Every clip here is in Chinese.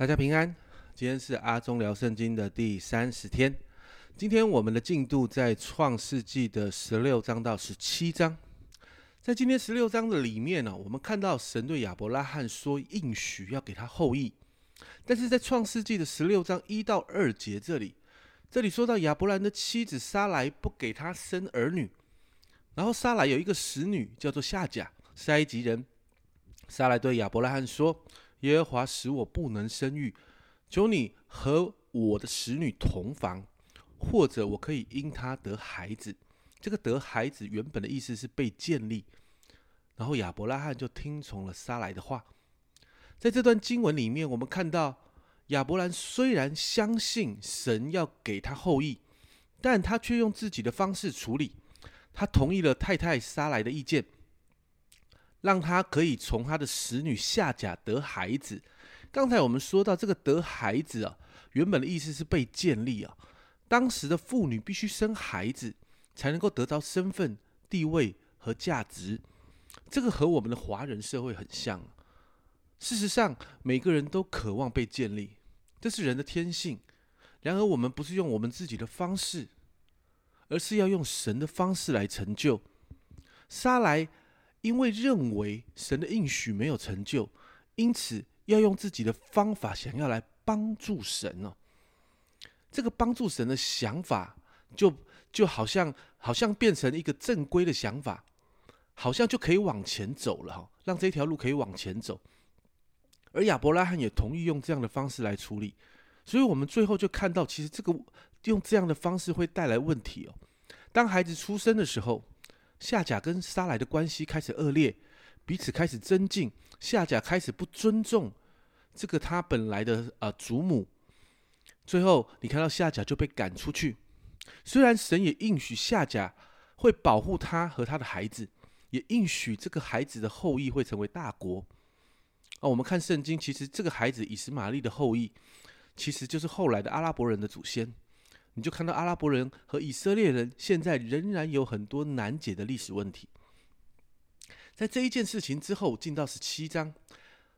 大家平安，今天是阿忠聊圣经的第三十天。今天我们的进度在创世纪的十六章到十七章。在今天十六章的里面呢，我们看到神对亚伯拉罕说应许要给他后裔，但是在创世纪的十六章一到二节这里，这里说到亚伯兰的妻子撒来不给他生儿女，然后撒来有一个使女叫做夏甲，是埃及人。撒来对亚伯拉罕说。耶和华使我不能生育，求你和我的使女同房，或者我可以因他得孩子。这个得孩子原本的意思是被建立，然后亚伯拉罕就听从了撒来的话。在这段经文里面，我们看到亚伯兰虽然相信神要给他后裔，但他却用自己的方式处理。他同意了太太撒来的意见。让他可以从他的使女夏甲得孩子。刚才我们说到这个得孩子啊，原本的意思是被建立啊。当时的妇女必须生孩子，才能够得到身份、地位和价值。这个和我们的华人社会很像。事实上，每个人都渴望被建立，这是人的天性。然而，我们不是用我们自己的方式，而是要用神的方式来成就。杀来。因为认为神的应许没有成就，因此要用自己的方法想要来帮助神呢。这个帮助神的想法，就就好像好像变成一个正规的想法，好像就可以往前走了哈，让这条路可以往前走。而亚伯拉罕也同意用这样的方式来处理，所以我们最后就看到，其实这个用这样的方式会带来问题哦。当孩子出生的时候。夏甲跟沙来的关系开始恶劣，彼此开始增进。夏甲开始不尊重这个他本来的啊祖母，最后你看到夏甲就被赶出去。虽然神也应许夏甲会保护他和他的孩子，也应许这个孩子的后裔会成为大国。啊，我们看圣经，其实这个孩子以实玛利的后裔，其实就是后来的阿拉伯人的祖先。你就看到阿拉伯人和以色列人现在仍然有很多难解的历史问题。在这一件事情之后，进到十七章，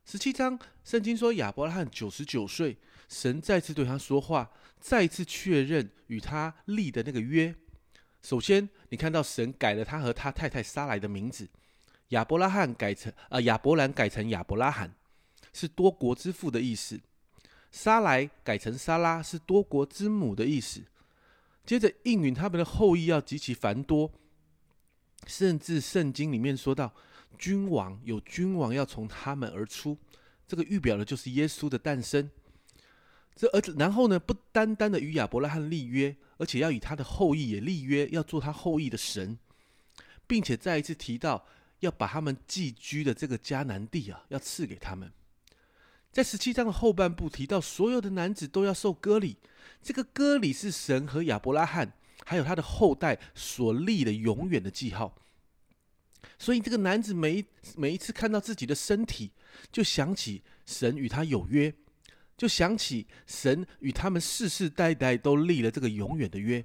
十七章圣经说亚伯拉罕九十九岁，神再次对他说话，再次确认与他立的那个约。首先，你看到神改了他和他太太撒来的名字，亚伯拉罕改成啊亚伯兰改成亚伯拉罕，是多国之父的意思。沙来改成沙拉，是多国之母的意思。接着应允他们的后裔要极其繁多，甚至圣经里面说到，君王有君王要从他们而出，这个预表的就是耶稣的诞生。这而然后呢，不单单的与亚伯拉罕立约，而且要与他的后裔也立约，要做他后裔的神，并且再一次提到要把他们寄居的这个迦南地啊，要赐给他们。在十七章的后半部提到，所有的男子都要受割礼。这个割礼是神和亚伯拉罕还有他的后代所立的永远的记号。所以，这个男子每一每一次看到自己的身体，就想起神与他有约，就想起神与他们世世代代都立了这个永远的约。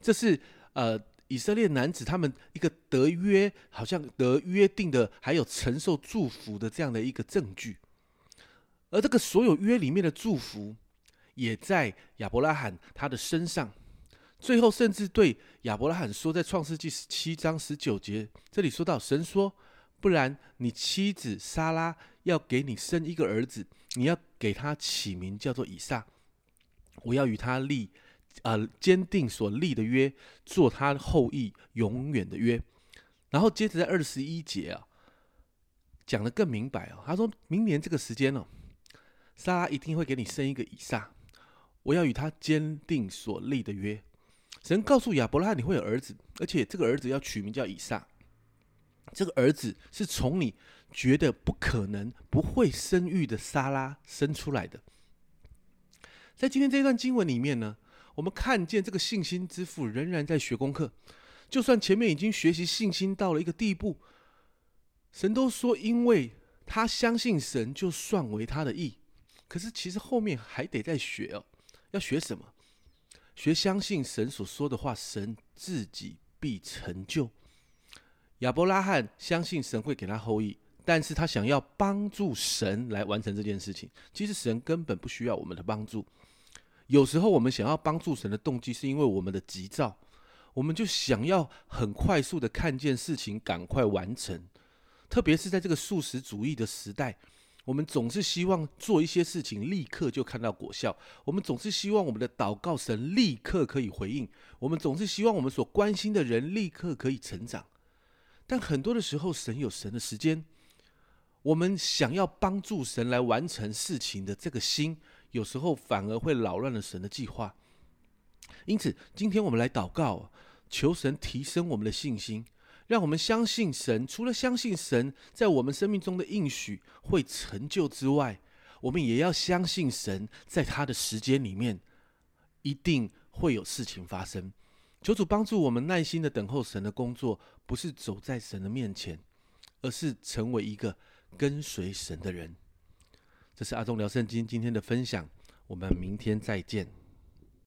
这是呃以色列男子他们一个得约，好像得约定的，还有承受祝福的这样的一个证据。而这个所有约里面的祝福，也在亚伯拉罕他的身上。最后，甚至对亚伯拉罕说，在创世纪十七章十九节，这里说到神说：“不然，你妻子莎拉要给你生一个儿子，你要给他起名叫做以撒。我要与他立，呃，坚定所立的约，做他后裔永远的约。”然后接着在二十一节啊，讲的更明白啊。他说明年这个时间呢。莎拉一定会给你生一个以撒，我要与他坚定所立的约。神告诉亚伯拉罕你会有儿子，而且这个儿子要取名叫以撒。这个儿子是从你觉得不可能、不会生育的莎拉生出来的。在今天这一段经文里面呢，我们看见这个信心之父仍然在学功课。就算前面已经学习信心到了一个地步，神都说，因为他相信神，就算为他的义。可是，其实后面还得再学哦。要学什么？学相信神所说的话，神自己必成就。亚伯拉罕相信神会给他后裔，但是他想要帮助神来完成这件事情。其实神根本不需要我们的帮助。有时候我们想要帮助神的动机，是因为我们的急躁，我们就想要很快速的看见事情，赶快完成。特别是在这个素食主义的时代。我们总是希望做一些事情立刻就看到果效，我们总是希望我们的祷告神立刻可以回应，我们总是希望我们所关心的人立刻可以成长。但很多的时候，神有神的时间，我们想要帮助神来完成事情的这个心，有时候反而会扰乱了神的计划。因此，今天我们来祷告，求神提升我们的信心。让我们相信神，除了相信神在我们生命中的应许会成就之外，我们也要相信神在他的时间里面一定会有事情发生。求主帮助我们耐心的等候神的工作，不是走在神的面前，而是成为一个跟随神的人。这是阿忠聊圣经今天的分享，我们明天再见。